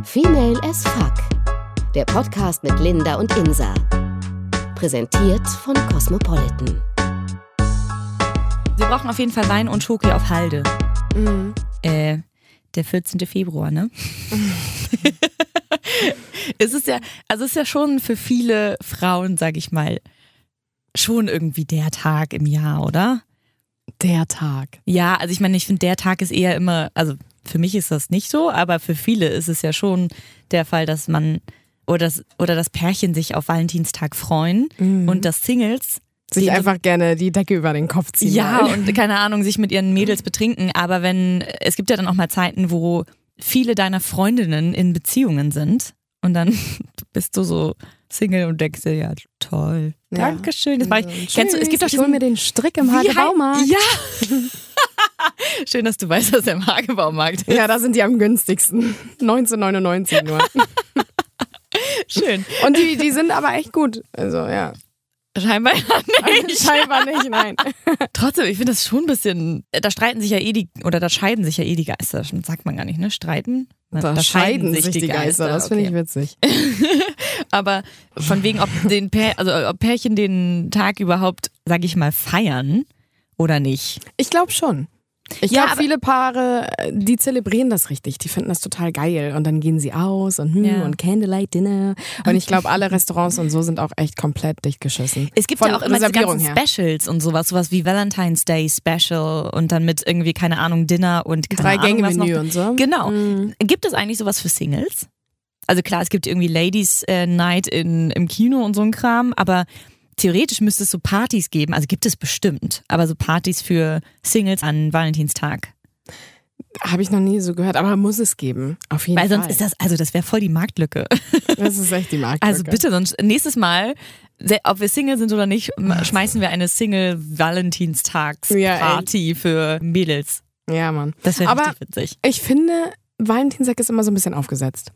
Female as Fuck. Der Podcast mit Linda und Insa. Präsentiert von Cosmopolitan. Wir brauchen auf jeden Fall Wein und Schoki auf Halde. Mhm. Äh, der 14. Februar, ne? es ist ja, also es ist ja schon für viele Frauen, sag ich mal, schon irgendwie der Tag im Jahr, oder? Der Tag. Ja, also ich meine, ich finde, der Tag ist eher immer, also für mich ist das nicht so, aber für viele ist es ja schon der Fall, dass man oder das, oder das Pärchen sich auf Valentinstag freuen und das Singles Sich einfach gerne die Decke über den Kopf ziehen. ja, wollen. und keine Ahnung, sich mit ihren Mädels betrinken. Aber wenn, es gibt ja dann auch mal Zeiten, wo viele deiner Freundinnen in Beziehungen sind und dann bist du so Single und denkst dir, ja, toll. Ja. Dankeschön. Das mach ich. Kennst du, es gibt doch ich hol diesen, mir den Strick im hei- Hagebaumarkt. Ja. Schön, dass du weißt, dass er im Hagebaumarkt ist. Ja, da sind die am günstigsten. 1999 nur. Schön. Und die, die sind aber echt gut. Also ja. Scheinbar nicht. Scheinbar nicht, nein. Trotzdem, ich finde das schon ein bisschen, da streiten sich ja eh die, oder da scheiden sich ja eh die Geister. Das sagt man gar nicht, ne? Streiten? Da, scheiden sich die Geister. Das finde ich okay. witzig. Aber von wegen, ob den Pär, also ob Pärchen den Tag überhaupt, sag ich mal, feiern oder nicht. Ich glaube schon. Ich Ja, glaube, viele Paare, äh, die zelebrieren das richtig. Die finden das total geil. Und dann gehen sie aus und, hm, Ja. und Candlelight Dinner. Und ich glaube, alle Restaurants und so sind auch echt komplett dicht geschissen. Es gibt Von ja auch immer diese ganzen her. Specials und sowas, sowas wie Valentine's Day Special und dann mit irgendwie, keine Ahnung, Dinner und keine Drei Ahnung, was noch. und so. Genau. Mhm. Gibt es eigentlich sowas für Singles? Also klar, es gibt irgendwie Ladies äh, Night in, im Kino und so ein Kram, aber theoretisch müsste es so Partys geben, also gibt es bestimmt, aber so Partys für Singles an Valentinstag. Habe ich noch nie so gehört, aber muss es geben. Auf jeden Weil Fall. sonst ist das, also das wäre voll die Marktlücke. Das ist echt die Marktlücke. Also bitte, sonst nächstes Mal, ob wir Single sind oder nicht, schmeißen wir eine Single-Valentinstags-Party für Mädels. Ja, Mann. Das wäre richtig witzig. Ich finde, Valentinstag ist immer so ein bisschen aufgesetzt.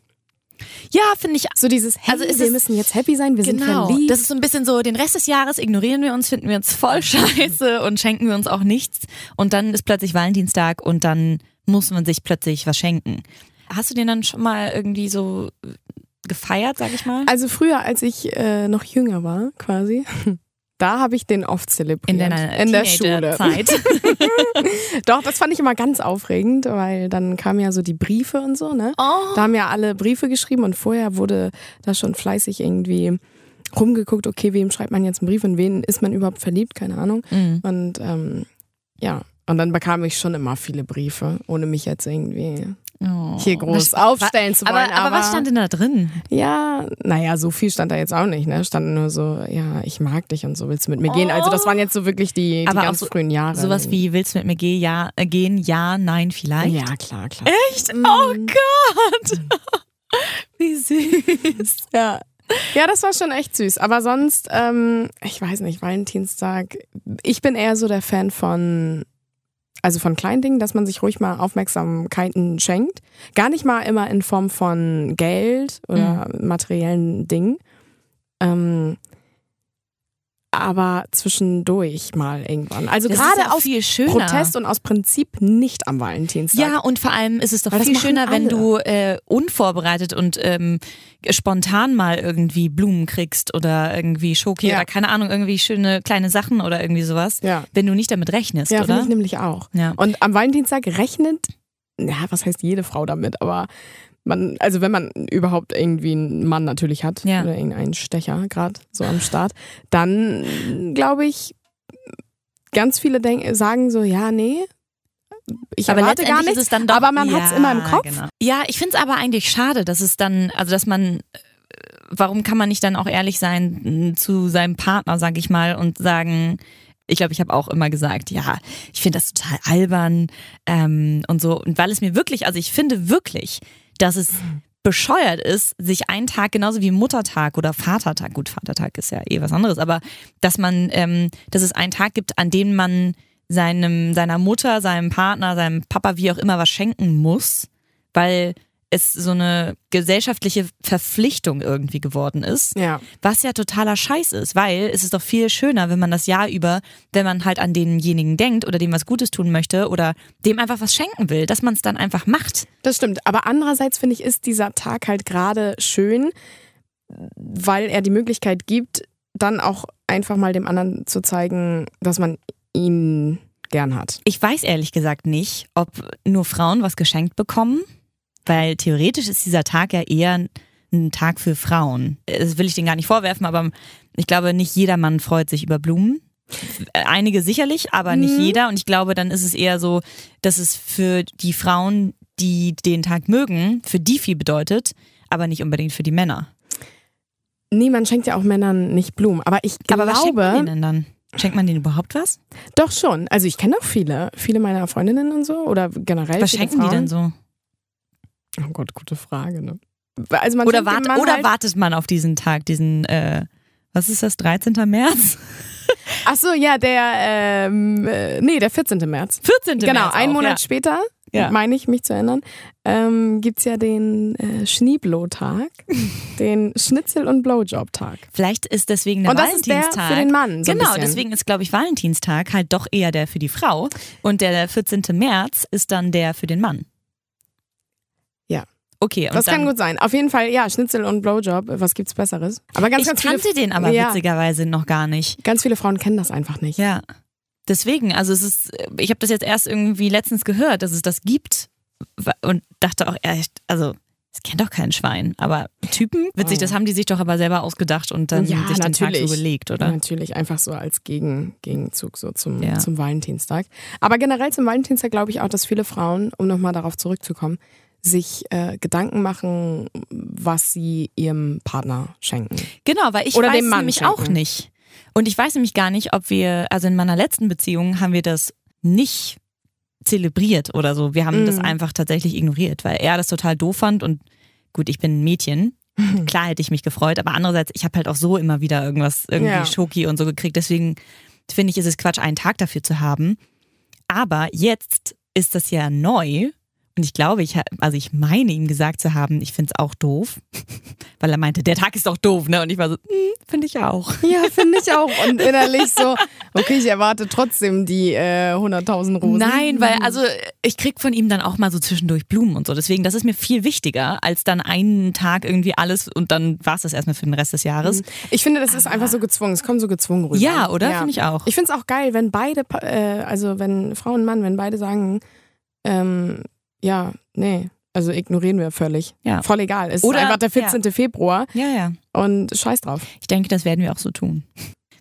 Ja, finde ich. So dieses, hey, Also wir müssen jetzt happy sein, wir sind Genau. verliebt. Das ist so ein bisschen so, den Rest des Jahres ignorieren wir uns, finden wir uns voll scheiße und schenken wir uns auch nichts. Und dann ist plötzlich Valentinstag und dann muss man sich plötzlich was schenken. Hast du den dann schon mal irgendwie so gefeiert, sag ich mal? also früher, als ich äh, noch jünger war, quasi, da habe ich den oft zelebriert. In deiner In der Schule. Teenagerzeit. Doch, das fand ich immer ganz aufregend, weil dann kamen ja so die Briefe und so, ne? Oh. Da haben ja alle Briefe geschrieben und vorher wurde da schon fleißig irgendwie rumgeguckt, okay, wem schreibt man jetzt einen Brief und wen ist man überhaupt verliebt, keine Ahnung. Mhm. Und ähm, ja, und dann bekam ich schon immer viele Briefe, ohne mich jetzt irgendwie Oh. hier groß aufstellen zu wollen. Aber, aber, was stand denn da drin? Ja, naja, so viel stand da jetzt auch nicht, ne? Stand nur so, ja, ich mag dich und so, willst du mit mir gehen? Also das waren jetzt so wirklich die, die Aber ganz so- frühen Jahre. Sowas wie, willst du mit mir gehen? Ja, äh, gehen? Ja, nein, vielleicht? Ja, klar, klar. Echt? Oh Gott! Wie süß. Ja. Ja, das war schon echt süß. Aber sonst, ähm, ich weiß nicht, Valentinstag. Ich bin eher so der Fan von, also von kleinen Dingen, dass man sich ruhig mal Aufmerksamkeiten schenkt. Gar nicht mal immer in Form von Geld oder materiellen Dingen. Ähm, aber zwischendurch mal irgendwann. Also Das gerade auch aus viel schöner. Protest und aus Prinzip nicht am Valentinstag. Ja, und vor allem ist es doch Weil viel schöner, wenn alle. du äh, unvorbereitet und ähm, spontan mal irgendwie Blumen kriegst oder irgendwie Schoki Ja. oder keine Ahnung, irgendwie schöne kleine Sachen oder irgendwie sowas, Ja. wenn du nicht damit rechnest, Ja, oder? ich nämlich auch. Ja. Und am Valentinstag rechnet, ja, was heißt jede Frau damit, aber man, also wenn man überhaupt irgendwie einen Mann natürlich hat Ja. oder irgendeinen Stecher gerade so am Start, dann glaube ich, ganz viele denk, sagen so, ja, nee, ich aber erwarte gar nichts, ist es dann doch, aber man ja, hat es immer im Kopf. Genau. Ja, ich finde es aber eigentlich schade, dass es dann, also dass man, äh, warum kann man nicht dann auch ehrlich sein m, zu seinem Partner, sag ich mal, und sagen, ich glaube, ich habe auch immer gesagt, ja, ich finde das total albern ähm, und so. Und weil es mir wirklich, also ich finde wirklich, dass es bescheuert ist, sich einen Tag genauso wie Muttertag oder Vatertag, gut, Vatertag ist ja eh was anderes, aber dass man, ähm, dass es einen Tag gibt, an dem man seinem, seiner Mutter, seinem Partner, seinem Papa, wie auch immer, was schenken muss, weil es so eine gesellschaftliche Verpflichtung irgendwie geworden ist. Ja. Was ja totaler Scheiß ist, weil es ist doch viel schöner, wenn man das Jahr über, wenn man halt an denjenigen denkt oder dem was Gutes tun möchte oder dem einfach was schenken will, dass man es dann einfach macht. Das stimmt. Aber andererseits finde ich, ist dieser Tag halt gerade schön, weil er die Möglichkeit gibt, dann auch einfach mal dem anderen zu zeigen, dass man ihn gern hat. Ich weiß ehrlich gesagt nicht, ob nur Frauen was geschenkt bekommen, weil theoretisch ist dieser Tag ja eher ein Tag für Frauen. Das will ich denen gar nicht vorwerfen, aber ich glaube, nicht jeder Mann freut sich über Blumen. Einige sicherlich, aber nicht Mhm. jeder. Und ich glaube, dann ist es eher so, dass es für die Frauen, die den Tag mögen, für die viel bedeutet, aber nicht unbedingt für die Männer. Nee, man schenkt ja auch Männern nicht Blumen. Aber ich aber was schenkt man glaube, denen dann? Schenkt man denen überhaupt was? doch schon. Also ich kenne auch viele, viele meiner Freundinnen und so oder generell. Was schenken die Frauen. denn so? Oh Gott, gute Frage. Ne? Also man Oder, wart, oder halt, wartet man auf diesen Tag, diesen, äh, was ist das, 13. März? Ach so, ja, der, ähm, äh, nee, der 14. März. 14. Genau, März einen auch, Monat ja. später, Ja. meine ich, mich zu erinnern, ähm, gibt es ja den äh, Schneeblow-Tag, den Schnitzel- und Blowjob-Tag. Vielleicht ist deswegen der Und das ist der Valentinstag. für den Mann. So genau, deswegen ist, glaube ich, Valentinstag halt doch eher der für die Frau. Und der 14. März ist dann der für den Mann. Okay, Das kann gut sein. Auf jeden Fall, ja, Schnitzel und Blowjob, was gibt's Besseres? Aber ganz, ich ganz viele, kannte den aber ja, witzigerweise noch gar nicht. ganz viele Frauen kennen das einfach nicht. Ja. Deswegen, also es ist, ich habe das jetzt erst irgendwie letztens gehört, dass es das gibt und dachte auch echt, also es kennt doch kein Schwein, aber Typen, witzig, Oh. das haben die sich doch aber selber ausgedacht und dann Ja, sich den Tag natürlich. so gelegt, oder? Natürlich, einfach so als Gegen, Gegenzug so zum, Ja. zum Valentinstag. Aber generell zum Valentinstag glaube ich auch, dass viele Frauen, um nochmal darauf zurückzukommen, sich äh, Gedanken machen, was sie ihrem Partner schenken. Genau, weil ich Oder weiß nämlich schenken. auch nicht. Und ich weiß nämlich gar nicht, ob wir, also in meiner letzten Beziehung haben wir das nicht zelebriert oder so. Wir haben das Mhm. einfach tatsächlich ignoriert, weil er das total doof fand und gut, ich bin ein Mädchen. Klar hätte ich mich gefreut, aber andererseits, ich habe halt auch so immer wieder irgendwas, irgendwie Ja. Schoki und so gekriegt. Deswegen finde ich, ist es Quatsch, einen Tag dafür zu haben. Aber jetzt ist das ja neu. Und ich glaube, ich, also ich meine ihm gesagt zu haben, ich finde es auch doof. Weil er meinte, der Tag ist doch doof, ne? Und ich war so, "Hm, finde ich auch. Ja, finde ich auch. Und innerlich so, okay, ich erwarte trotzdem die äh, 100.000 Rosen. Nein, weil also ich krieg von ihm dann auch mal so zwischendurch Blumen und so. Deswegen, das ist mir viel wichtiger, als dann einen Tag irgendwie alles und dann war es das erstmal für den Rest des Jahres. Ich finde, das ist einfach so gezwungen. Es kommt so gezwungen rüber. Ja, oder? Finde ich auch. Ich finde es auch geil, wenn beide, äh, also wenn Frau und Mann, wenn beide sagen, ähm, ja, nee, also ignorieren wir völlig. Ja. Voll egal. Es Oder- ist einfach der 14. Februar Ja, ja. und scheiß drauf. Ich denke, das werden wir auch so tun.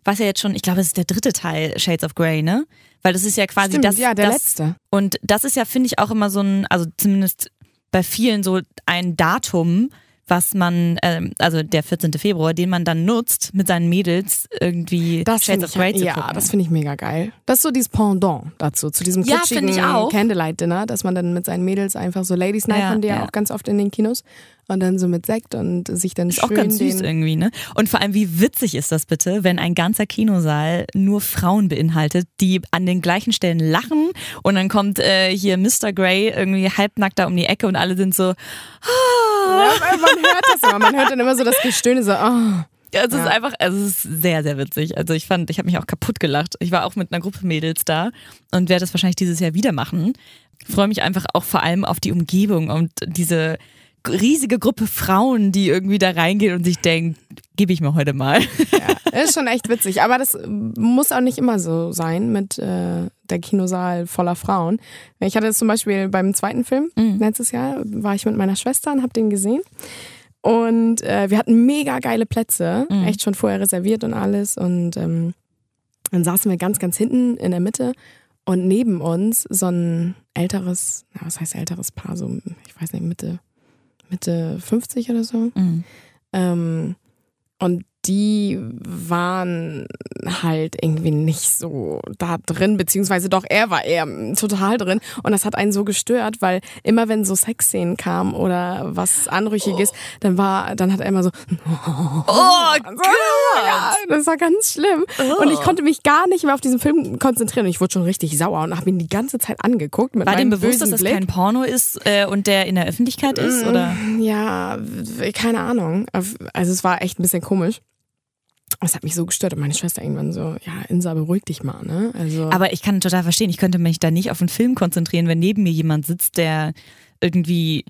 Was ja jetzt schon, ich glaube, es ist der dritte Teil Shades of Grey, ne? Weil das ist ja quasi Stimmt, das. ja, der das, letzte. Und das ist ja, finde ich, auch immer so ein, also zumindest bei vielen so ein Datum, was man, ähm, also der 14. Februar, den man dann nutzt, mit seinen Mädels irgendwie Das Shades finde of ich, Grey zu ja, gucken. das finde ich mega geil. Das ist so dieses Pendant dazu, zu diesem Ja. Candlelight-Dinner, dass man dann mit seinen Mädels einfach so Ladies Night Ja, haben die ja, ja. auch ganz oft in den Kinos und dann so mit Sekt und sich dann Ist schön auch ganz süß irgendwie, ne? Und vor allem, wie witzig ist das bitte, wenn ein ganzer Kinosaal nur Frauen beinhaltet, die an den gleichen Stellen lachen und dann kommt äh, hier Mr. Grey irgendwie halbnackt da um die Ecke und alle sind so, Ja, man hört das immer, man hört dann immer so das Gestöhne so, oh. Ja, es ist Ja. einfach, also es ist sehr, sehr witzig. Also ich fand, ich habe mich auch kaputt gelacht. Ich war auch mit einer Gruppe Mädels da und werde das wahrscheinlich dieses Jahr wieder machen. Freue mich einfach auch vor allem auf die Umgebung und diese riesige Gruppe Frauen, die irgendwie da reingehen und sich denken, gebe ich mir heute mal. Ja, ist schon echt witzig. Aber das muss auch nicht immer so sein mit äh, der Kinosaal voller Frauen. Ich hatte das zum Beispiel beim zweiten Film Mhm. letztes Jahr, war ich mit meiner Schwester und habe den gesehen. Und äh, wir hatten mega geile Plätze, Mhm. echt schon vorher reserviert und alles. Und ähm, dann saßen wir ganz, ganz hinten in der Mitte. Und neben uns so ein älteres, na, was heißt älteres Paar, so, ich weiß nicht, Mitte, Mitte 50 oder so. Mhm. Ähm, und die waren halt irgendwie nicht so da drin, beziehungsweise doch, er war eher total drin. Und das hat einen so gestört, weil immer wenn so Sexszenen kamen oder was Anrüchiges, oh. dann war, dann hat er immer so, oh, so, ja, das war ganz schlimm. Oh. Und ich konnte mich gar nicht mehr auf diesen Film konzentrieren. Und ich wurde schon richtig sauer und habe ihn die ganze Zeit angeguckt. Mit war dem bewusst, dass das Blick. kein Porno ist äh, und der in der Öffentlichkeit ist? Oder? Mm, ja, keine Ahnung. Also es war echt ein bisschen komisch. Das hat mich so gestört und meine Schwester irgendwann so, ja, Insa, beruhig dich mal, ne? Also Aber ich kann total verstehen, ich könnte mich da nicht auf einen Film konzentrieren, wenn neben mir jemand sitzt, der irgendwie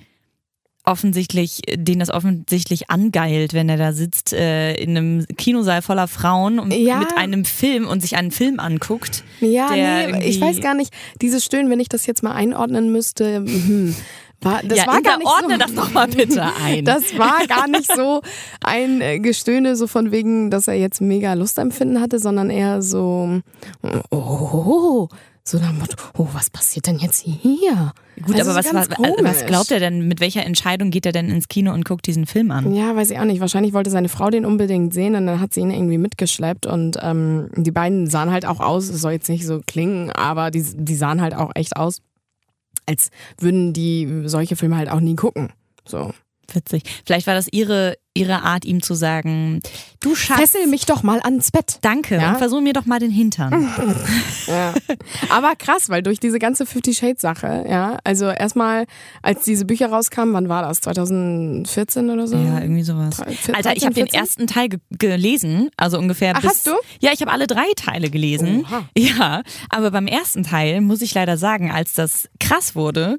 offensichtlich, den das offensichtlich angeilt, wenn er da sitzt äh, in einem Kinosaal voller Frauen und Ja. mit einem Film und sich einen Film anguckt. Ja, nee, ich weiß gar nicht, dieses Stöhnen, wenn ich das jetzt mal einordnen müsste, hm, war, das ja, war gar nicht ordne so. das doch mal bitte ein. Das war gar nicht so ein äh, Gestöhne, so von wegen, dass er jetzt mega Lustempfinden hatte, sondern eher so, oh, so nach Motto, oh, was passiert denn jetzt hier? Gut, Also aber was, ganz was, was glaubt er denn, mit welcher Entscheidung geht er denn ins Kino und guckt diesen Film an? Ja, weiß ich auch nicht. Wahrscheinlich wollte seine Frau den unbedingt sehen und dann hat sie ihn irgendwie mitgeschleppt und ähm, die beiden sahen halt auch aus, es soll jetzt nicht so klingen, aber die, die sahen halt auch echt aus, als würden die solche Filme halt auch nie gucken. So. Witzig. Vielleicht war das ihre, ihre Art, ihm zu sagen, du Schatz, Fessel mich doch mal ans Bett. danke Ja? und versuch mir doch mal den Hintern. Ja. Aber krass, weil durch diese ganze Fifty Shades Sache, ja, also erstmal, als diese Bücher rauskamen, wann war das? 2014 oder so? Ja, irgendwie sowas. 13, Alter, ich habe den 14? ersten Teil ge gelesen, also ungefähr Ach, bis. hast du? Ja, ich habe alle drei Teile gelesen. Oha. Ja, aber beim ersten Teil muss ich leider sagen, als das krass wurde,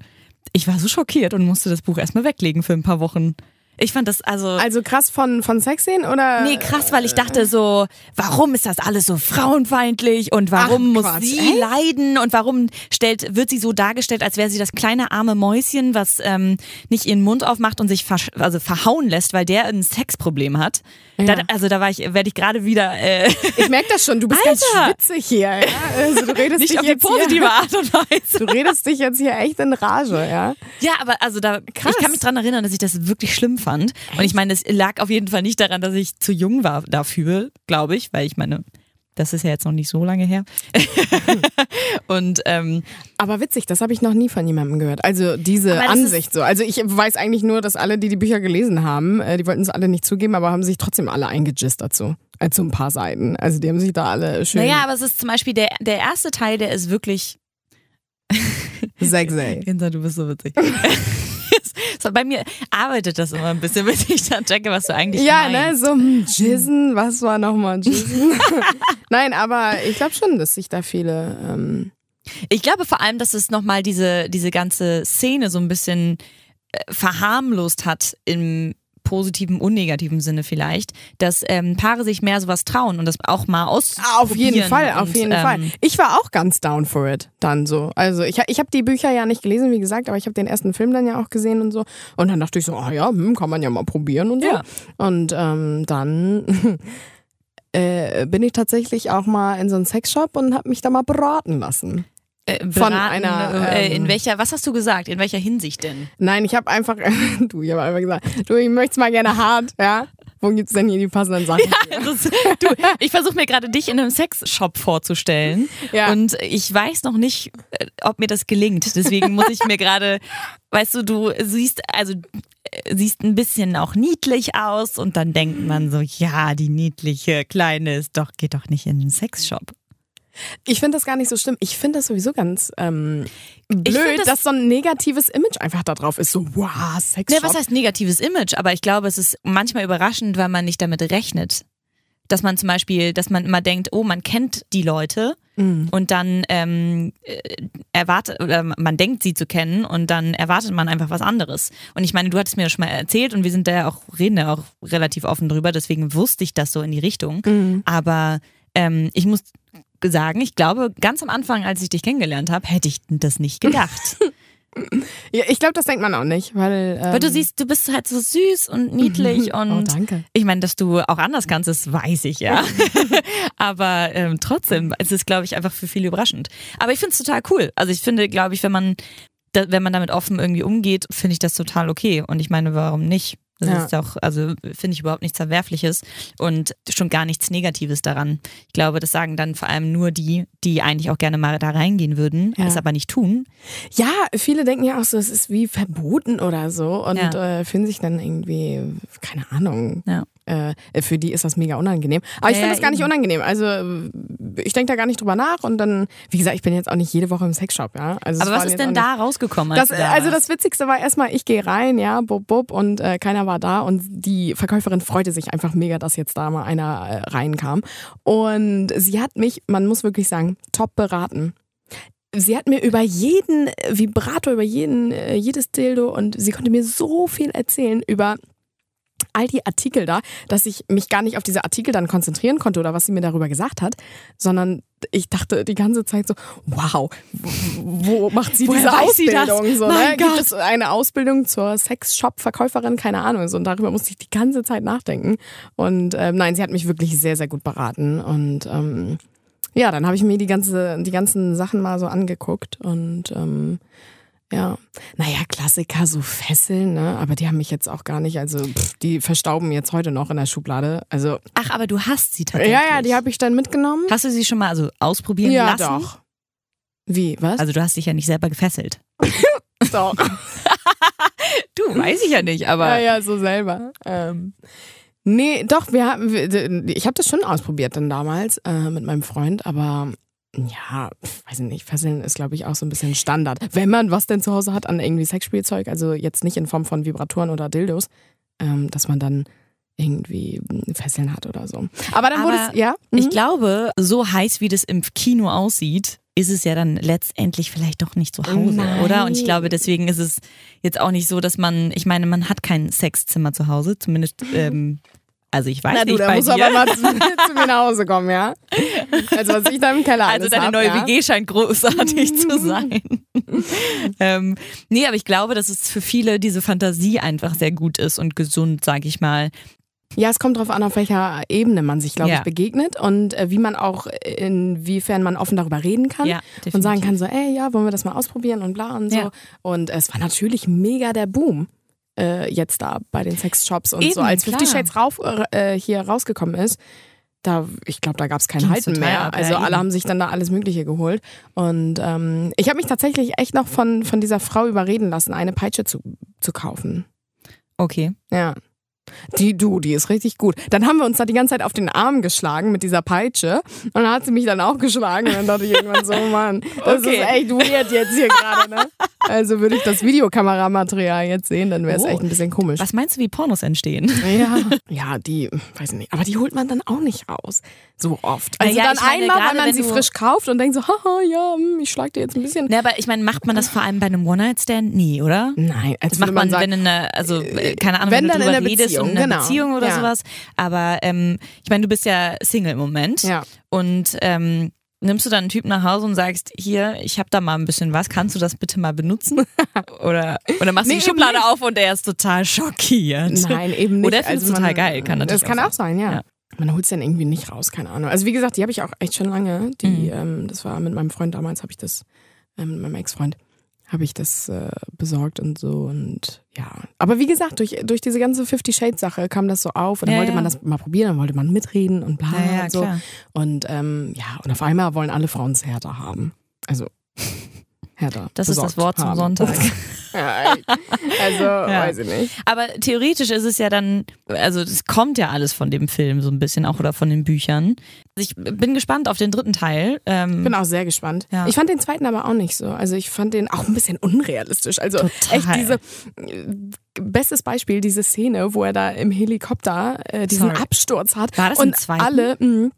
ich war so schockiert und musste das Buch erstmal weglegen für ein paar Wochen. Ich fand das also. Also krass von, von Sexszenen oder? Nee, krass, weil ich dachte so, warum ist das alles so frauenfeindlich und warum Ach, muss Quatsch, sie echt? leiden und warum stellt, wird sie so dargestellt, als wäre sie das kleine arme Mäuschen, was ähm, nicht ihren Mund aufmacht und sich versch also verhauen lässt, weil der ein Sexproblem hat. Ja. Da, also da war ich, werde ich gerade wieder äh, Ich merke das schon, du bist Alter! ganz schwitzig hier. Ja? Also du redest nicht dich auf die jetzt positive hier, Art und Weise. Du redest dich jetzt hier echt in Rage, ja? Ja, aber also da, Krass. ich kann mich dran erinnern, dass ich das wirklich schlimm fand. Und ich meine, es lag auf jeden Fall nicht daran, dass ich zu jung war dafür, glaube ich, weil ich meine, das ist ja jetzt noch nicht so lange her. und ähm, Aber witzig, das habe ich noch nie von jemandem gehört. Also diese Ansicht so. Also ich weiß eigentlich nur, dass alle, die die Bücher gelesen haben, äh, die wollten es alle nicht zugeben, aber haben sich trotzdem alle eingegist dazu. Also ein paar Seiten. Also die haben sich da alle schön naja, aber es ist zum Beispiel der, der erste Teil, der ist wirklich. sexy. Insa, du bist so witzig. so, bei mir arbeitet das immer ein bisschen, bis ich dann checke, was du eigentlich Ja, meinst. ne, so hm, Jizzen, was war nochmal Jizzen? Nein, aber ich glaube schon, dass sich da viele. Ähm, Ich glaube vor allem, dass es nochmal diese, diese ganze Szene so ein bisschen äh, verharmlost hat im positiven und negativen Sinne vielleicht, dass ähm, Paare sich mehr sowas trauen und das auch mal ausprobieren. auf jeden Fall, auf und, jeden ähm, Fall. Ich war auch ganz down for it dann so. Also ich, ich habe die Bücher ja nicht gelesen, wie gesagt, aber ich habe den ersten Film dann ja auch gesehen und so. Und dann dachte ich so, ah ja, hm, kann man ja mal probieren und so. Ja. Und ähm, dann äh, bin ich tatsächlich auch mal in so einen Sexshop und habe mich da mal beraten lassen. Äh, von einer, äh, ähm, in welcher, was hast du gesagt? In welcher Hinsicht denn? Nein, ich habe einfach, du, ich habe einfach gesagt, du, ich möchte mal gerne hart, ja. Wo gibt's denn hier die passenden Sachen? Das, du, ich versuche mir gerade dich in einem Sexshop vorzustellen Ja. und ich weiß noch nicht, äh, ob mir das gelingt. Deswegen muss ich mir gerade, weißt du, du siehst also äh, siehst ein bisschen auch niedlich aus und dann denkt man so, ja, die niedliche kleine ist doch geht doch nicht in einen Sexshop. Ich finde das gar nicht so schlimm. Ich finde das sowieso ganz ähm, blöd, das- dass so ein negatives Image einfach da drauf ist. So, wow, Sex. Ne, was heißt negatives Image? Aber ich glaube, es ist manchmal überraschend, weil man nicht damit rechnet. Dass man zum Beispiel, dass man immer denkt, oh, man kennt die Leute und dann ähm, äh, erwartet, oder man denkt, sie zu kennen und dann erwartet man einfach was anderes. Und ich meine, du hattest mir das schon mal erzählt und wir sind da ja auch, reden ja auch relativ offen drüber, deswegen wusste ich das so in die Richtung. Aber ähm, ich muss sagen, ich glaube, ganz am Anfang, als ich dich kennengelernt habe, hätte ich das nicht gedacht. Ja, ich glaube, das denkt man auch nicht, weil. Ähm, Weil du siehst, du bist halt so süß und niedlich und Oh, danke. ich meine, dass du auch anders kannst, das weiß ich ja. Aber ähm, trotzdem, es ist, glaube ich, einfach für viele überraschend. Aber ich finde es total cool. Also ich finde, glaube ich, wenn man, da, wenn man damit offen irgendwie umgeht, finde ich das total okay. Und ich meine, warum nicht? Das Ja. ist auch, also finde ich überhaupt nichts Verwerfliches und schon gar nichts Negatives daran. Ich glaube, das sagen dann vor allem nur die, die eigentlich auch gerne mal da reingehen würden, Ja. es aber nicht tun. Ja, viele denken ja auch so, es ist wie verboten oder so und Ja. äh, fühlen sich dann irgendwie, keine Ahnung. Ja. Äh, für die ist das mega unangenehm. Aber ich finde das gar nicht unangenehm. Also äh, ich denke da gar nicht drüber nach und dann, wie gesagt, ich bin jetzt auch nicht jede Woche im Sexshop, ja. Also Aber was ist denn da rausgekommen? Das, da also das Witzigste war erstmal, ich gehe rein, ja, bub, bub, und äh, keiner war da und die Verkäuferin freute sich einfach mega, dass jetzt da mal einer äh, reinkam. Und sie hat mich, man muss wirklich sagen, top beraten. Sie hat mir über jeden Vibrator, über jeden, äh, jedes Dildo und sie konnte mir so viel erzählen über all die Artikel da, dass ich mich gar nicht auf diese Artikel dann konzentrieren konnte oder was sie mir darüber gesagt hat, sondern ich dachte die ganze Zeit so, wow, wo, macht sie Woher diese weiß sie? Ausbildung? So, ne? Gibt es eine Ausbildung zur Sexshop-Verkäuferin? Keine Ahnung. So, und darüber musste ich die ganze Zeit nachdenken. Und ähm, nein, sie hat mich wirklich sehr, sehr gut beraten. Und ähm, ja, dann habe ich mir die, ganze, die ganzen Sachen mal so angeguckt und ähm, ja, naja, Klassiker, so Fesseln, ne? Aber die haben mich jetzt auch gar nicht, also pff, die verstauben jetzt heute noch in der Schublade. Also, Ach, aber du hast sie tatsächlich. ja, ja, die habe ich dann mitgenommen. Hast du sie schon mal also ausprobieren ja, lassen? doch. Wie, was? Also du hast dich ja nicht selber gefesselt. doch. Du, weiß ich ja nicht, aber ja, ja, so selber. Ähm, nee, doch, wir haben, ich habe das schon ausprobiert dann damals äh, mit meinem Freund, aber ja, weiß ich nicht, Fesseln ist, glaube ich, auch so ein bisschen Standard. Wenn man was denn zu Hause hat an irgendwie Sexspielzeug, also jetzt nicht in Form von Vibratoren oder Dildos, ähm, dass man dann irgendwie mm, Fesseln hat oder so. Aber dann wurde es, ja? ich mhm. glaube, so heiß wie das im Kino aussieht, ist es ja dann letztendlich vielleicht doch nicht zu Hause, Nein. oder? Und ich glaube, deswegen ist es jetzt auch nicht so, dass man, ich meine, man hat kein Sexzimmer zu Hause, zumindest, ähm, also ich weiß Na du, nicht da bei muss dir. aber mal zu, zu mir nach Hause kommen, ja? Also was ich da im Keller Also deine hab, neue ja? WG scheint großartig zu sein. ähm, nee, aber ich glaube, dass es für viele diese Fantasie einfach sehr gut ist und gesund, sag ich mal. Ja, es kommt darauf an, auf welcher Ebene man sich, glaube Ja. ich, begegnet und äh, wie man auch, inwiefern man offen darüber reden kann. Ja, und sagen kann so, ey, ja, wollen wir das mal ausprobieren und bla und so. Ja. Und es war natürlich mega der Boom äh, jetzt da bei den Sexshops und so. Eben, Als Fifty. Shades rauf, äh, hier rausgekommen ist, da, ich glaube, da gab es kein Ging's Halten mehr. ab, ja, also alle eben. haben sich dann da alles Mögliche geholt. Und ähm, ich habe mich tatsächlich echt noch von, von dieser Frau überreden lassen, eine Peitsche zu, zu kaufen. Okay. Ja. Die, du, die ist richtig gut. Dann haben wir uns da die ganze Zeit auf den Arm geschlagen mit dieser Peitsche. Und dann hat sie mich dann auch geschlagen. Und dann dachte ich irgendwann so, Mann, das Okay. ist echt weird jetzt hier gerade, ne? Also würde ich das Videokameramaterial jetzt sehen, dann wäre es Oh. echt ein bisschen komisch. Was meinst du, wie Pornos entstehen? Ja, ja, die, weiß ich nicht. Aber die holt man dann auch nicht raus. So oft. Also Naja, dann meine, einmal, gerade wenn man sie frisch kauft und denkt so, haha, ja, hm, ich schlag dir jetzt ein bisschen. Ne, aber ich meine, macht man das vor allem bei einem One-Night-Stand? Nie, oder? Nein, als Das macht man, sagen, wenn in einer, also äh, keine Ahnung, wenn wenn, dann du in drüber einer redest Beziehung, in einer genau. Beziehung oder Ja. sowas. Aber ähm, ich meine, du bist ja Single im Moment. Ja. Und ähm, nimmst du dann einen Typen nach Hause und sagst, hier, ich habe da mal ein bisschen was, kannst du das bitte mal benutzen? oder, oder machst du Nee, die Schublade auf und der ist total schockiert. Nein, eben nicht. Oder er findet es Also total man- geil, kann natürlich Das kann auch auch sein, ja. Ja. Man holt es dann irgendwie nicht raus, keine Ahnung. Also wie gesagt, die habe ich auch echt schon lange. Die, Mhm. ähm, das war mit meinem Freund damals, habe ich das, ähm, mit meinem Ex-Freund, habe ich das äh, besorgt und so und ja. Aber wie gesagt, durch, durch diese ganze Fifty Shades Sache kam das so auf und dann Ja, wollte ja. man das mal probieren, dann wollte man mitreden und bla Ja, und so. klar. Und ähm, ja, und auf einmal wollen alle Frauen es härter haben. Also härter. Das ist das Wort zum haben. Sonntag. ja, also, weiß ich nicht. Aber theoretisch ist es ja dann, also es kommt ja alles von dem Film so ein bisschen auch oder von den Büchern. Ich bin gespannt auf den dritten Teil. Ähm, Bin auch sehr gespannt. Ja. Ich fand den zweiten aber auch nicht so. Also ich fand den auch ein bisschen unrealistisch. Also Total. echt diese äh, bestes Beispiel, diese Szene, wo er da im Helikopter äh, diesen Sorry. Absturz hat War das im und zweiten? alle, mh,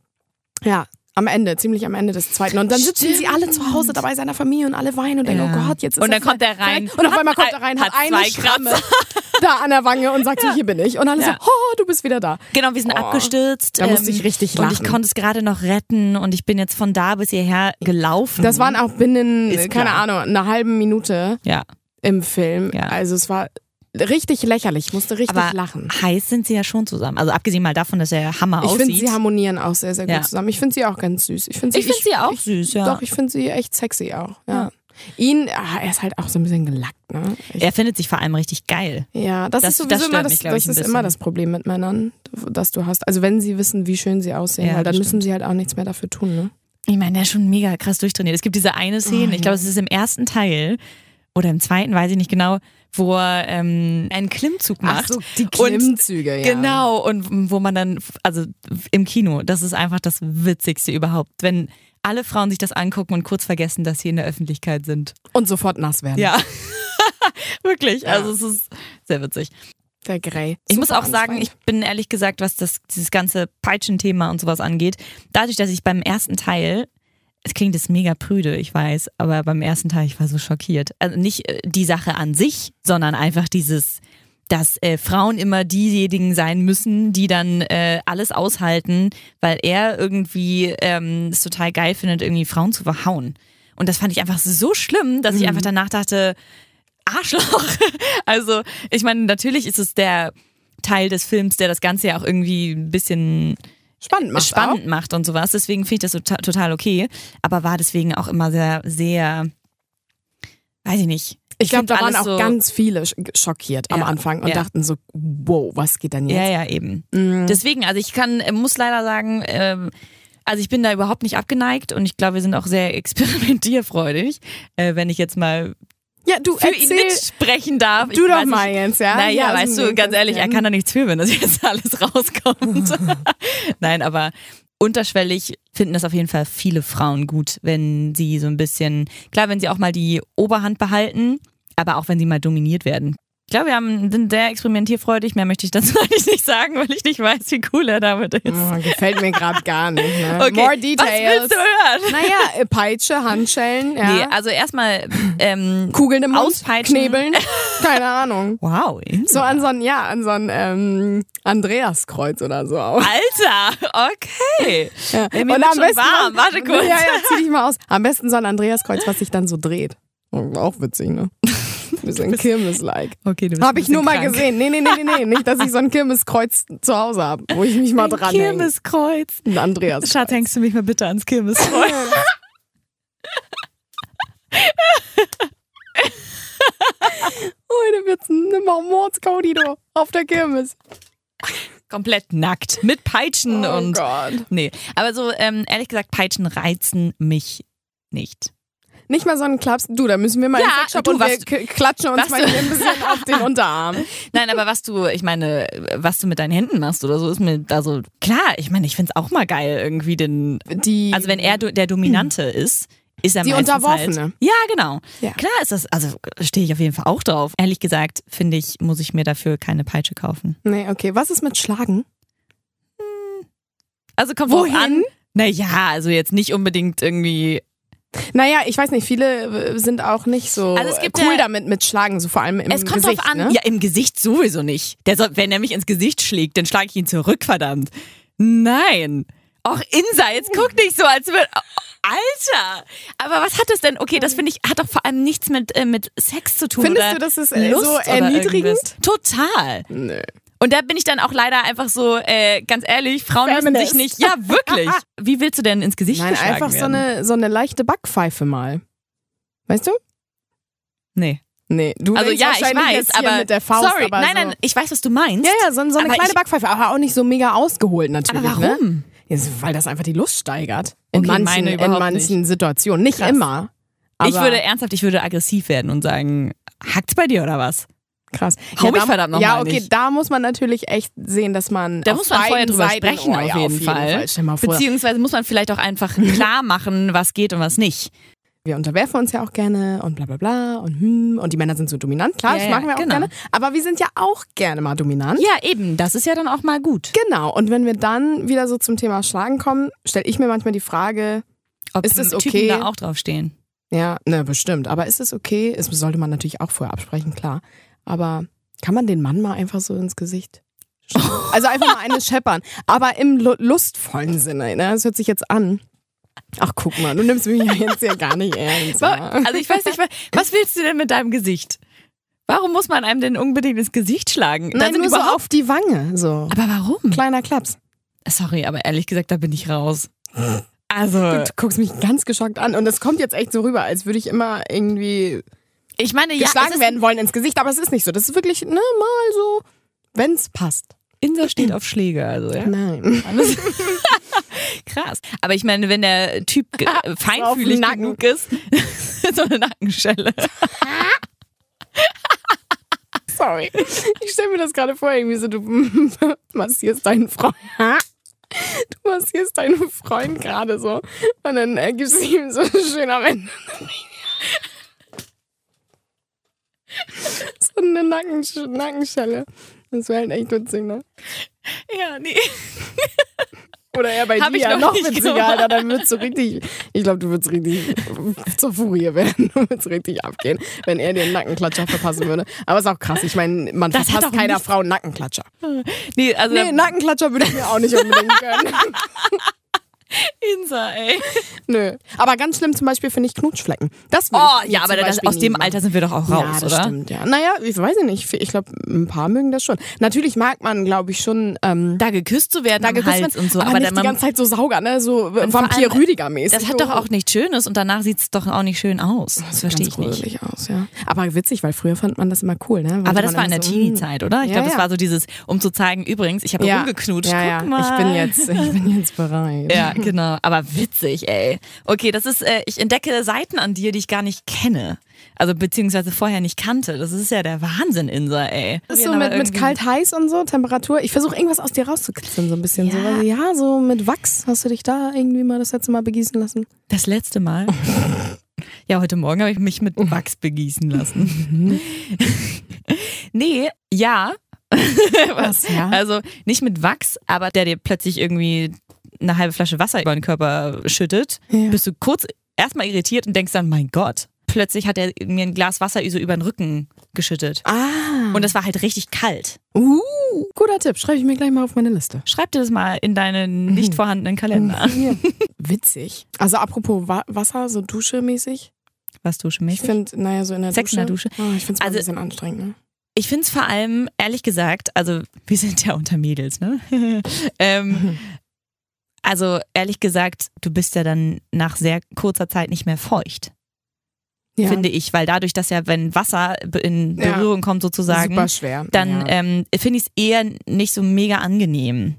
ja. Am Ende, ziemlich am Ende des zweiten. Und dann sitzen sie alle zu Hause dabei seiner Familie und alle weinen und denken, Ja. oh Gott, jetzt ist Und dann kommt er rein. Und auf einmal kommt er rein, hat hat eine zwei Schramme da an der Wange und sagt so, hier bin ich. Und alle Ja. so, oh, du bist wieder da. Genau, wir sind Oh, abgestürzt. ähm, da musste ich richtig Und ich lachen. konnte es gerade noch retten und ich bin jetzt von da bis hierher gelaufen. Das waren auch binnen, Ist keine klar. Ahnung, einer halben Minute Ja, im Film. Ja. Also es war richtig lächerlich. Ich musste richtig aber lachen. heiß sind sie ja schon zusammen. Also abgesehen mal davon, dass er Hammer Ich finde, aussieht. sie harmonieren auch sehr, sehr gut Ja. zusammen. Ich finde sie auch ganz süß. Ich finde sie, ich finde sie auch süß, ja. Doch, ich finde sie echt sexy auch. Ja. Ihn, ah, er ist halt auch so ein bisschen gelackt, ne? Ich, Er findet sich vor allem richtig geil. ja, das, das- ist sowieso das immer das, mich, das ich, ist immer das Problem mit Männern, das du hast. Also wenn sie wissen, wie schön sie aussehen, Ja, halt, dann müssen stimmt. sie halt auch nichts mehr dafür tun, ne? Ich meine, der ist schon mega krass durchtrainiert. Es gibt diese eine Szene, Oh, ich glaube, es ist im ersten Teil oder im zweiten, weiß ich nicht genau, wo er ähm, einen Klimmzug macht. die Und- Klimmzüge, ja. Genau, und wo man dann, also im Kino, das ist einfach das Witzigste überhaupt, wenn alle Frauen sich das angucken und kurz vergessen, dass sie in der Öffentlichkeit sind. Und sofort nass werden. Ja. Wirklich, Ja. also es ist sehr witzig. Der Grey. Ich muss Super auch sagen, ich bin ehrlich gesagt, was das, dieses ganze Peitschenthema und sowas angeht, dadurch, dass ich beim ersten Teil, es klingt jetzt mega prüde, ich weiß, aber beim ersten Teil, ich war so schockiert. Also nicht äh, die Sache an sich, sondern einfach dieses, dass äh, Frauen immer diejenigen sein müssen, die dann äh, alles aushalten, weil er irgendwie ähm, es total geil findet, irgendwie Frauen zu verhauen. Und das fand ich einfach so schlimm, dass ich Mhm. einfach danach dachte, Arschloch. Also, ich meine, natürlich ist es der Teil des Films, der das Ganze ja auch irgendwie ein bisschen spannend macht spannend macht und sowas. Deswegen finde ich das tota- total okay. Aber war deswegen auch immer sehr, sehr, weiß ich nicht. Ich glaube, da waren auch so, ganz viele sch- schockiert am Ja, Anfang und ja. dachten so, wow, was geht denn jetzt? Ja, ja, eben. Mhm. Deswegen, also ich kann, äh, muss leider sagen, ähm, also ich bin da überhaupt nicht abgeneigt und ich glaube, wir sind auch sehr experimentierfreudig, äh, wenn ich jetzt mal ja, du für ihn erzähl mitsprechen darf. du ich doch mal jetzt, ja? Naja, Ja, weißt du, ganz ehrlich, er kann da nichts für, wenn das jetzt alles rauskommt. Nein, aber unterschwellig finden das auf jeden Fall viele Frauen gut, wenn sie so ein bisschen, klar, wenn sie auch mal die Oberhand behalten, aber auch wenn sie mal dominiert werden. Ich glaube, wir haben, sind sehr experimentierfreudig. Mehr möchte ich dazu eigentlich nicht sagen, weil ich nicht weiß, wie cool er damit ist. Oh, gefällt mir gerade gar nicht. Ne? Okay, More was details. willst du hören? Naja, äh, Peitsche, Handschellen, ja. Nee, also erstmal ähm, Kugeln im Mund, Auspeitschen. Knebeln, keine Ahnung. Wow. So an so ein, ja, an so ein ähm, Andreaskreuz oder so auch. Alter, okay. Ja. Ey, mir wird schon warm. Warte kurz. Ja, ja, zieh dich mal aus. Am besten so ein Andreaskreuz, was sich dann so dreht. Auch witzig, ne? Bisschen Kirmes-like. Okay, Habe ein ich nur bisschen mal krank. gesehen. Nee, nee, nee, nee, nee. Nicht, dass ich so ein Kirmeskreuz zu Hause habe, wo ich mich mal Ein dran hänge. Kirmeskreuz. Ein Andreas. Schatz, hängst du mich mal bitte ans Kirmeskreuz? Heute wird's ein Mordscaudito auf der Kirmes. Komplett nackt. Mit Peitschen Oh und. Gott. Nee. Aber so, ähm, ehrlich gesagt, Peitschen reizen mich nicht. Nicht mal so einen Klaps. Du, da müssen wir mal Ja, in den Sexshop du, und wir klatschen uns mal hier ein bisschen auf den Unterarm. Nein, aber was du, ich meine, was du mit deinen Händen machst oder so, ist mir also klar. Ich meine, ich find's auch mal geil, irgendwie den. Die, Also, wenn er der Dominante ist, ist er Die meistens Unterworfene. Halt, ja, genau. Ja. Klar ist das, also stehe ich auf jeden Fall auch drauf. Ehrlich gesagt, finde ich, muss ich mir dafür keine Peitsche kaufen. Nee, okay. Was ist mit Schlagen? Also kommt Wohin? an. Naja, also jetzt nicht unbedingt irgendwie. Naja, ich weiß nicht, viele äh, sind auch nicht so Also es gibt cool ja- damit mit Schlagen, so vor allem im es kommt Gesicht. drauf an. Ne? Ja, im Gesicht sowieso nicht. Der soll, wenn er mich ins Gesicht schlägt, dann schlage ich ihn zurück, verdammt. Nein. Och, Insa, jetzt guck nicht so, als würde. Alter! Aber was hat das denn? Okay, das finde ich, hat doch vor allem nichts mit, äh, mit Sex zu tun. Findest oder du, das ist äh, Lust so oder erniedrigend? irgendwas. Total. Nö. Und da bin ich dann auch leider einfach so, äh, ganz ehrlich, Frauen müssen Feminist. sich nicht. Ja, wirklich. Wie willst du denn ins Gesicht Nein, geschlagen einfach so werden? eine, so eine leichte Backpfeife mal. Weißt du? Nee. Nee, du Also ja, ich weiß, aber mit der Faust, sorry, aber nein, so. nein, ich weiß, was du meinst. Ja, ja, so, so eine kleine ich- Backpfeife, aber auch nicht so mega ausgeholt natürlich. Aber Ne? warum? Ja, so, weil das einfach die Lust steigert. In Okay, manchen, in manchen Situationen. Nicht Krass. immer. Ich würde ernsthaft, ich würde aggressiv werden und sagen, hackt's bei dir oder was? Krass. Hau mich da, verdammt noch Ja, okay, nicht. da muss man natürlich echt sehen, dass man. Da auf muss man vorher drüber Seiten, sprechen, oh, ja, auf jeden Fall. Vor, Beziehungsweise muss man vielleicht auch einfach klar machen, was geht und was nicht. wir unterwerfen uns ja auch gerne und bla bla bla und hm, und die Männer sind so dominant. Klar, Ja, das machen wir auch genau. gerne. Aber wir sind ja auch gerne mal dominant. Ja, eben, das ist ja dann auch mal gut. Genau. Und wenn wir dann wieder so zum Thema Schlagen kommen, stelle ich mir manchmal die Frage, Ob Ist es Typen okay? da auch draufstehen. ja, ne, bestimmt. Aber ist es okay? Das sollte man natürlich auch vorher absprechen, klar. Aber kann man den Mann mal einfach so ins Gesicht? schlagen? Also einfach mal eine scheppern. Aber im lu- lustvollen Sinne. Ne? Das hört sich jetzt an. Ach, guck mal, du nimmst mich jetzt ja gar nicht ernst. Also ich weiß nicht, wa- was willst du denn mit deinem Gesicht? Warum muss man einem denn unbedingt ins Gesicht schlagen? Nein, nur so auf die Wange. So. Aber warum? Kleiner Klaps. Sorry, aber ehrlich gesagt, da bin ich raus. Also, Du guckst mich ganz geschockt an und es kommt jetzt echt so rüber, als würde ich immer irgendwie ich meine, ja, es geschlagen werden wollen ins Gesicht, aber es ist nicht so. Das ist wirklich, ne, mal so, wenn's passt. Insa steht auf Schläge, also ja. Nein. Alles- Krass. Aber ich meine, wenn der Typ feinfühlig Nacken. genug ist, so eine Nackenschelle. Sorry. Ich stelle mir das gerade vor, irgendwie so, du massierst deinen Freund. Du massierst deinen Freund gerade so und dann äh, gibst du ihm so schön am Ende so eine Nackensch Nackenschelle. Das wäre halt echt witzig, ne? Ja, nee. Oder eher bei Hab dir ich ja noch noch nicht witziger, gemacht. Alter. Dann würdest du richtig, ich glaube, du würdest richtig zur Furie werden. Du würdest richtig abgehen, wenn er dir einen Nackenklatscher verpassen würde. Aber ist auch krass. Ich meine, man Das verpasst keiner nichts- Frau einen Nackenklatscher. Nee, also Nee, Nackenklatscher würde ich mir auch nicht unbedingt gönnen. Insa, ey. Nö. Aber ganz schlimm zum Beispiel finde ich Knutschflecken. Das will Oh, ich ja, aber das, aus dem. Alter sind wir doch auch raus, ja, das oder? stimmt, ja. Naja, ich weiß nicht. Ich glaube, ein paar mögen das schon. Natürlich mag man, glaube ich, schon ähm, Da geküsst zu werden da geküsst Hals und so. aber, Aber, nicht dann, die ganze Zeit so Sauger, ne? So allem, Vampir-Rüdiger-mäßig. das hat doch auch nichts Schönes und danach sieht es doch auch nicht schön aus. Das verstehe Ganz ich nicht. aus, ja. Aber witzig, weil früher fand man das immer cool, ne? Aber das war in der so, Teenie-Zeit, oder? Ich Ja, glaube, das ja. war so dieses, um zu zeigen, übrigens, ich habe Ja, rumgeknutscht. ja, ja. Mal. Ich bin jetzt, ich bin jetzt bereit. Ja, genau. Aber witzig, ey. Okay, das ist, äh, ich entdecke Seiten an dir, die ich gar nicht kenne. Also beziehungsweise vorher nicht kannte. Das ist ja der Wahnsinn, Insa, ey. Das ist so mit, mit kalt heiß und so, Temperatur. Ich versuche irgendwas aus dir rauszukitzeln, so ein bisschen. Ja. So, weil, ja, so mit Wachs. Hast du dich da irgendwie mal das letzte Mal begießen lassen? Das letzte Mal. Ja, heute Morgen habe ich mich mit Wachs begießen lassen. nee, ja. Was, ja? Also nicht mit Wachs, aber der dir plötzlich irgendwie eine halbe Flasche Wasser über den Körper schüttet, Ja. bist du kurz erstmal irritiert und denkst dann, mein Gott. Plötzlich hat er mir ein Glas Wasser so über den Rücken geschüttet. Ah. Und es war halt richtig kalt. uh, guter Tipp. Schreibe ich mir gleich mal auf meine Liste. Schreib dir das mal in deinen nicht vorhandenen Kalender. Ja. Witzig. Also apropos Wa Wasser, so Dusche-mäßig. Was du schon Ich finde, naja, so in der Sex in Dusche. der Dusche? Oh, ich finde es Also- ein bisschen anstrengend. Ne? Ich finde es vor allem, ehrlich gesagt, also wir sind ja unter Mädels, ne? ähm, also ehrlich gesagt, du bist ja dann nach sehr kurzer Zeit nicht mehr feucht, Ja. finde ich, weil dadurch, dass ja, wenn Wasser in Ja. Berührung kommt sozusagen, dann ja. ähm, finde ich es eher nicht so mega angenehm.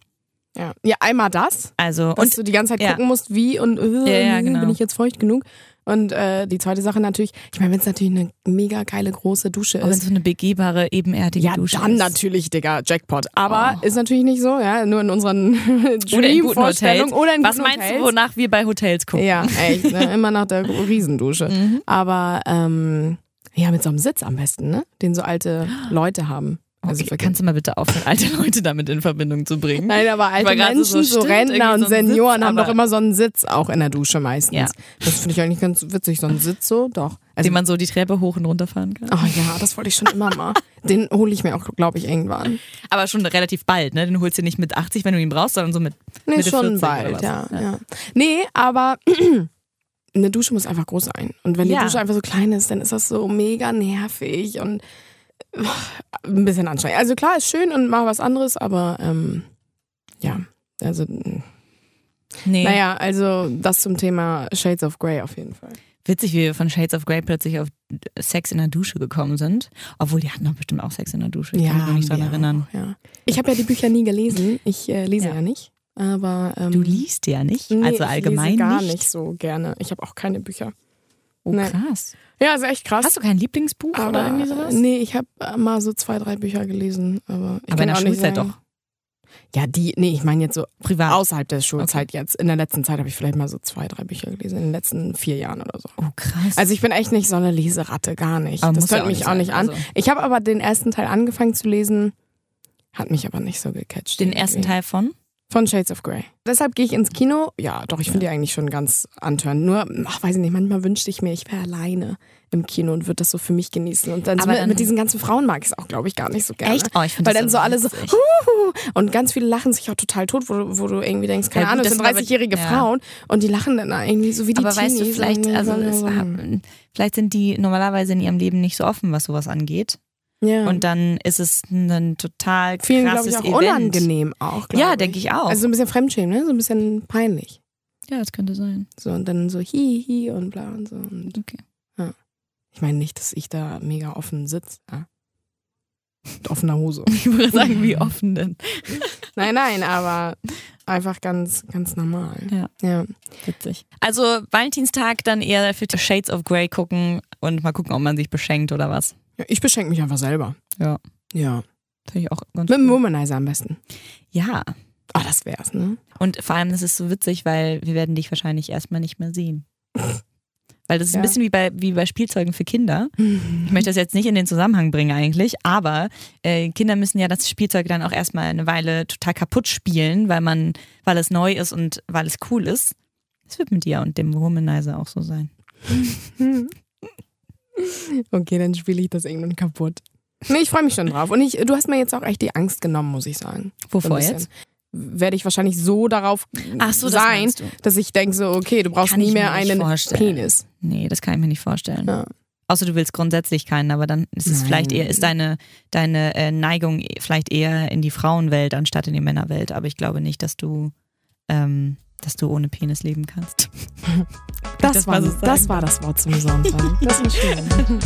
Ja. ja, einmal das, Also dass und du die ganze Zeit ja. gucken musst, wie und äh, Ja, ja, genau. bin ich jetzt feucht genug. Und äh, die zweite Sache natürlich, ich meine, wenn es natürlich eine mega geile große Dusche auch wenn es ist. so eine begehbare, ebenerdige Ja, Dusche dann ist. natürlich, Digga, Jackpot. Aber Oh. ist natürlich nicht so, ja, nur in unseren Oder in guten Hotels. Dream-Vorstellungen oder in Was meinst Hotels. du, wonach wir bei Hotels gucken? Ja, echt, ne? immer nach der Riesendusche. Mhm. Aber ähm, ja, mit so einem Sitz am besten, ne? Den so alte Leute haben. Also Okay, kannst du mal bitte aufhören, alte Leute damit in Verbindung zu bringen? Nein, aber alte Menschen, so, so, Rentner und so Senioren Sitz, haben doch immer so einen Sitz auch in der Dusche meistens. Ja. Das finde ich eigentlich ganz witzig, so ein Sitz so, doch. Also, den man so die Treppe hoch und runter fahren kann. oh ja, das wollte ich schon immer mal. Den hole ich mir auch, glaube ich, irgendwann. Aber schon relativ bald, ne? Den holst du nicht mit 80, wenn du ihn brauchst, sondern so mit Nee, Mitte schon 40 oder bald, was? ja, Ja. ja. Nee, aber eine Dusche muss einfach groß sein. Und wenn die Ja. Dusche einfach so klein ist, dann ist das so mega nervig und ein bisschen anstrengend. Also klar, ist schön und mal was anderes, aber ähm, ja, also Nee. naja, also das zum Thema Shades of Grey auf jeden Fall. Witzig, wie wir von Shades of Grey plötzlich auf Sex in der Dusche gekommen sind. Obwohl, die hatten doch bestimmt auch Sex in der Dusche. Ich kann mich nicht wir erinnern. Auch, ja. Ich habe ja die Bücher nie gelesen. Ich äh, lese ja. Ja. nicht. Aber ähm, Du liest ja nicht, nee, also ich allgemein lese gar nicht. nicht so gerne. Ich habe auch keine Bücher. Oh, Nee. krass. Ja, ist echt krass. Hast du kein Lieblingsbuch aber, oder irgendwie sowas? Nee, ich habe mal so zwei, drei Bücher gelesen. Aber, ich Aber in der Schulzeit sagen- doch. Ja, die, nee, ich meine jetzt so Privat. außerhalb der Schulzeit jetzt. In der letzten Zeit habe ich vielleicht mal so zwei, drei Bücher gelesen. In den letzten vier Jahren oder so. oh, krass. Also ich bin echt nicht so eine Leseratte, gar nicht. Aber das ja hört mich auch nicht an. also. Ich habe aber den ersten Teil angefangen zu lesen, hat mich aber nicht so gecatcht. Den ersten irgendwie. Teil von? Von Shades of Grey. Deshalb gehe ich ins Kino. Ja, doch, ich finde die eigentlich schon ganz antörend. Nur, ach, weiß ich nicht, manchmal wünschte ich mir, ich wäre alleine im Kino und würde das so für mich genießen. Und dann, so Aber mit, dann- mit diesen ganzen Frauen mag ich es auch, glaube ich, gar nicht so gerne. Echt? Oh, ich Weil dann so alle so, huhu, und ganz viele lachen sich auch total tot, wo, du- wo du irgendwie denkst, keine Ja, Ahnung, das sind sind aber- 30-jährige ja. Frauen und die lachen dann irgendwie so wie die aber weißt du, Teenies. vielleicht, also es, und- vielleicht sind die normalerweise in ihrem Leben nicht so offen, was sowas angeht. Ja. Und dann ist es ein total vielen, glaube krasses ich, auch Event. unangenehm auch. Ja, denke ich auch. Also so ein bisschen Fremdschämen, ne? so ein bisschen peinlich. Ja, das könnte sein. So, und dann so hi, hi und bla und so. Und Okay. ich meine nicht, dass ich da mega offen sitze. Ja. Mit offener Hose. Ich würde sagen, wie offen denn? Nein, nein, aber einfach ganz, ganz normal. Ja. Ja. Witzig. Also Valentinstag dann eher für Shades of Grey gucken und mal gucken, ob man sich beschenkt oder was. Ja ich beschenke mich einfach selber. Ja. Ja. Finde ich auch ganz Mit dem. Womanizer am besten. Ja. Ah, das wär's, ne? Und vor allem, das ist so witzig, weil wir werden dich wahrscheinlich erstmal nicht mehr sehen. Weil das ist Ja. ein bisschen wie bei, wie bei Spielzeugen für Kinder. Ich möchte das jetzt nicht in den Zusammenhang bringen eigentlich, aber äh, Kinder müssen ja das Spielzeug dann auch erstmal eine Weile total kaputt spielen, weil man, weil es neu ist und weil es cool ist. Das wird mit dir und dem Womanizer auch so sein. Okay, dann spiele ich das irgendwann kaputt. Nee, ich freue mich schon drauf. Und ich, du hast mir jetzt auch echt die Angst genommen, muss ich sagen. So Wovor bisschen. jetzt? Werde ich wahrscheinlich so darauf Ach so, das sein, du. dass ich denke so, okay, du brauchst Kann nie mehr einen vorstellen. Penis. Nee, das kann ich mir nicht vorstellen. Ja. Außer du willst grundsätzlich keinen, aber dann ist es Nein. vielleicht eher, ist deine, deine äh, Neigung vielleicht eher in die Frauenwelt anstatt in die Männerwelt. Aber ich glaube nicht, dass du, ähm, dass du ohne Penis leben kannst. Das, das war, so das war das Wort zum Sonntag. Das war schön.